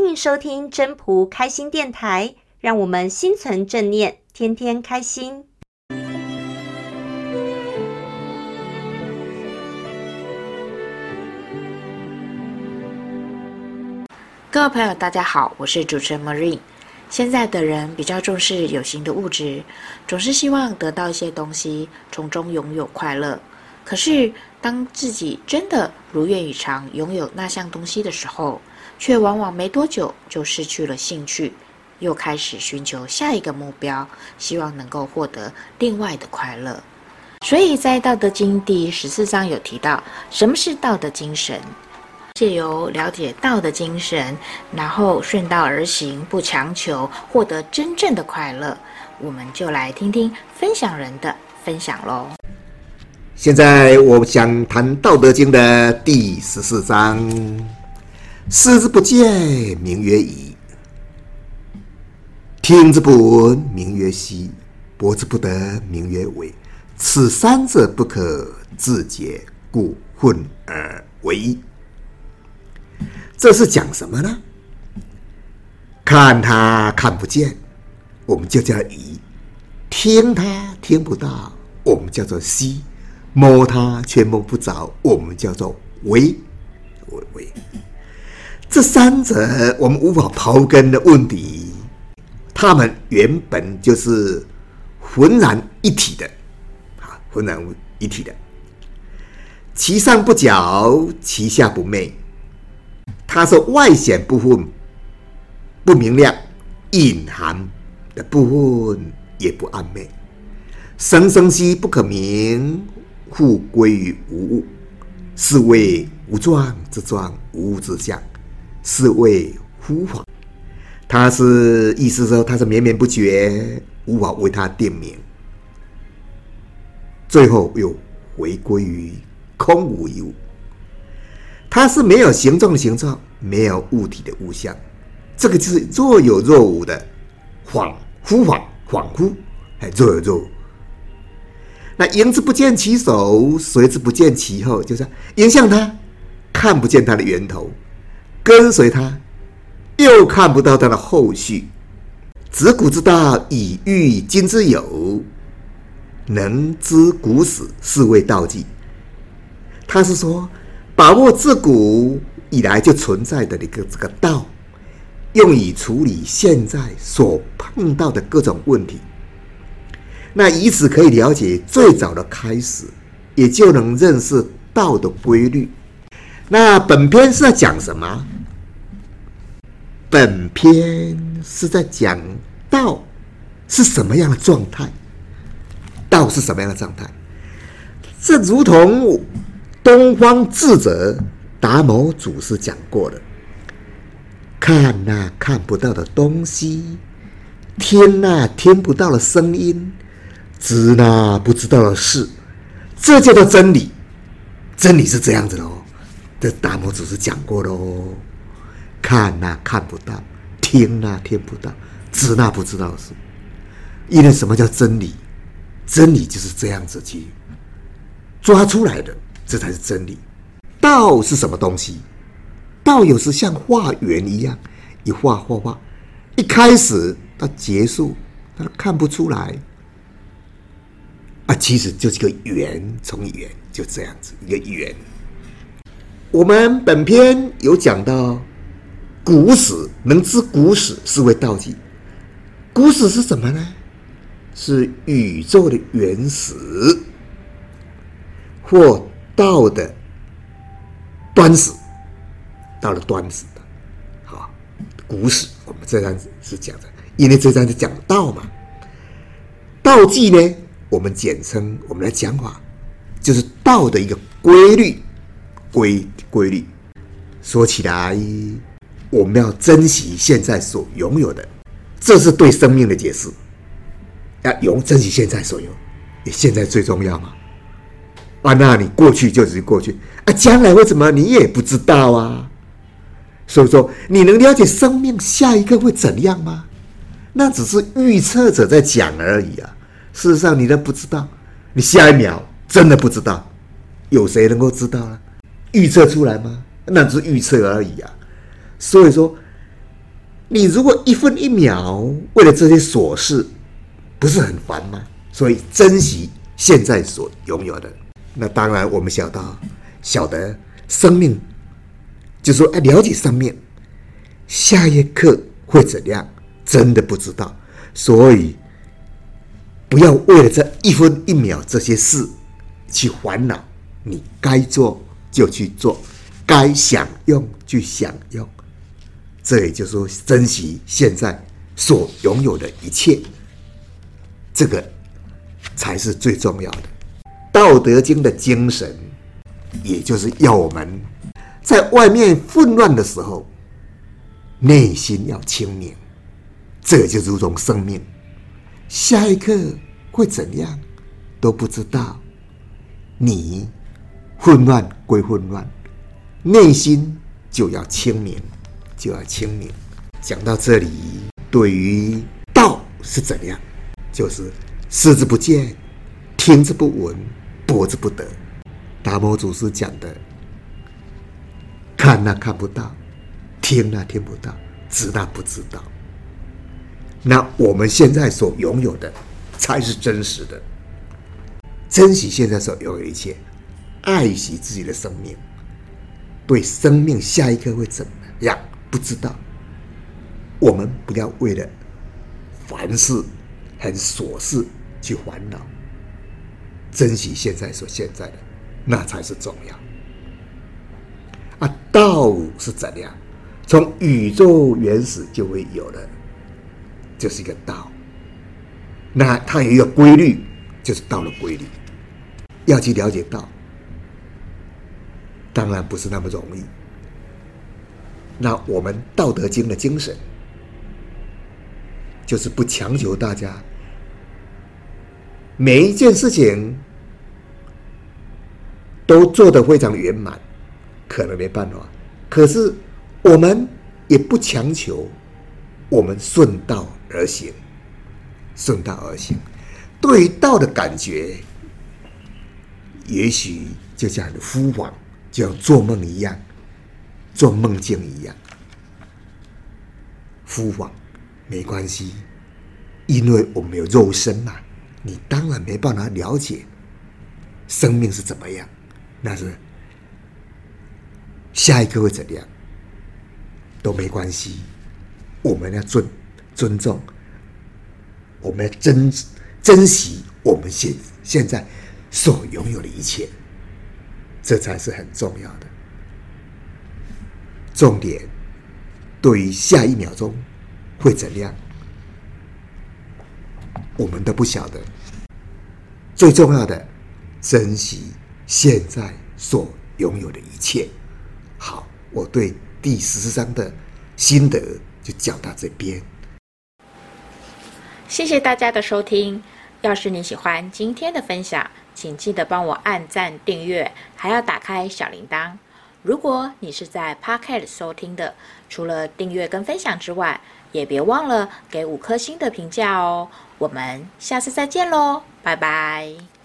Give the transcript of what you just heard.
欢迎收听真朴开心电台，让我们心存正念，天天开心。各位朋友，大家好，我是主持人 Marine。现在的人比较重视有形的物质，总是希望得到一些东西，从中拥有快乐。可是，当自己真的如愿以偿拥有那项东西的时候，却往往没多久就失去了兴趣，又开始寻求下一个目标，希望能够获得另外的快乐。所以在《道德经》第十四章有提到，什么是道德精神？借由了解道的精神，然后顺道而行，不强求，获得真正的快乐。我们就来听听分享人的分享喽。现在我想谈《道德经》的第十四章：“视之不见，名曰夷；听之不闻，名曰希；博之不得，名曰微。此三者，不可致辄，故混而为一。”这是讲什么呢？看他看不见，我们就叫夷；听他听不到，我们叫做希；摸他却摸不着，我们叫做微。微微。这三者我们无法刨根的问题，他们原本就是浑然一体的，啊，浑然一体的，其上不矫，其下不昧。它是外显部分不明亮，隐含的部分也不暧昧。生生息不可名，复归于无物，是谓无状之状，无物之象，是谓乎法。它是意思说，它是绵绵不绝，无法为它定名。最后又回归于空无一物。它是没有形状的形状，没有物体的物象，这个就是若有若无的恍惚恍恍惚，哎，若有若无。那迎之不见其首，随之不见其后，就是迎向它，看不见它的源头；跟随它，又看不到它的后续。执古之道，以御今之有，能知古始，是谓道纪。他是说。把握自古以来就存在的一个这个道，用以处理现在所碰到的各种问题，那以此可以了解最早的开始，也就能认识道的规律。那本篇是在讲什么？本篇是在讲道是什么样的状态？道是什么样的状态？这如同。东方智者达摩祖师讲过的：看那看不到的东西，听那听不到的声音，知那不知道的事，这叫做真理。真理是这样子的哦。这达摩祖师讲过的哦：看那看不到，听那听不到，知那不知道的事。因为什么叫真理？真理就是这样子去抓出来的。这才是真理。道是什么东西？道有时像画圆一样，一画画画，一开始到结束，它看不出来。啊，其实就是一个圆，从圆就这样子一个圆。我们本篇有讲到古史，能知古史是谓道纪。古史是什么呢？是宇宙的原始，或。道的端始，到了端始的，好，古史，我们这章是讲的，因为这章是讲道嘛。道纪呢，我们简称，我们来讲法，就是道的一个规律，规规律。说起来，我们要珍惜现在所拥有的，这是对生命的解释。要永珍惜现在所有，你现在最重要嘛。啊，那你过去就是过去啊，将来会怎么，你也不知道啊。所以说，你能了解生命下一个会怎样吗？那只是预测者在讲而已啊。事实上，你都不知道，你下一秒真的不知道，有谁能够知道呢？预测出来吗？那只是预测而已啊。所以说，你如果一分一秒为了这些琐事，不是很烦吗？所以珍惜现在所拥有的。那当然，我们晓得，晓得生命，就说，哎，了解生命，下一刻会怎样，真的不知道。所以，不要为了这一分一秒这些事去烦恼。你该做就去做，该享用就享用。这也就是说，珍惜现在所拥有的一切。这个才是最重要的。《道德经》的精神，也就是要我们在外面混乱的时候，内心要清明。这就如同生命，下一刻会怎样都不知道。你混乱归混乱，内心就要清明，就要清明。讲到这里，对于道是怎样？就是视之不见，听之不闻，博之不得。达摩祖师讲的，看那看不到，听那听不到，知那不知道。那我们现在所拥有的，才是真实的。珍惜现在所拥有的一切，爱惜自己的生命。对生命下一刻会怎么样？不知道。我们不要为了凡事。很琐事去烦恼，珍惜现在所现在的，那才是重要。啊，道是怎样？从宇宙原始就会有的，就是一个道。那它有一个规律，就是道的规律。要去了解道，当然不是那么容易。那我们《道德经》的精神。就是不强求大家每一件事情都做得非常圆满，可能没办法。可是我们也不强求，我们顺道而行，顺道而行。对道的感觉，也许就像呼唤，就像做梦一样，做梦境一样，呼唤。没关系，因为我们有肉身嘛，你当然没办法了解生命是怎么样。那是下一个会怎样都没关系，我们要尊尊重，我们要珍珍惜我们现现在所拥有的一切，这才是很重要的。重点对于下一秒钟。会怎样？我们都不晓得。最重要的，珍惜现在所拥有的一切。好，我对第十四章的心得就讲到这边。谢谢大家的收听。要是你喜欢今天的分享，请记得帮我按赞、订阅，还要打开小铃铛。如果你是在 Podcast 收听的，除了订阅跟分享之外，也别忘了给五颗星的评价哦！我们下次再见喽，拜拜。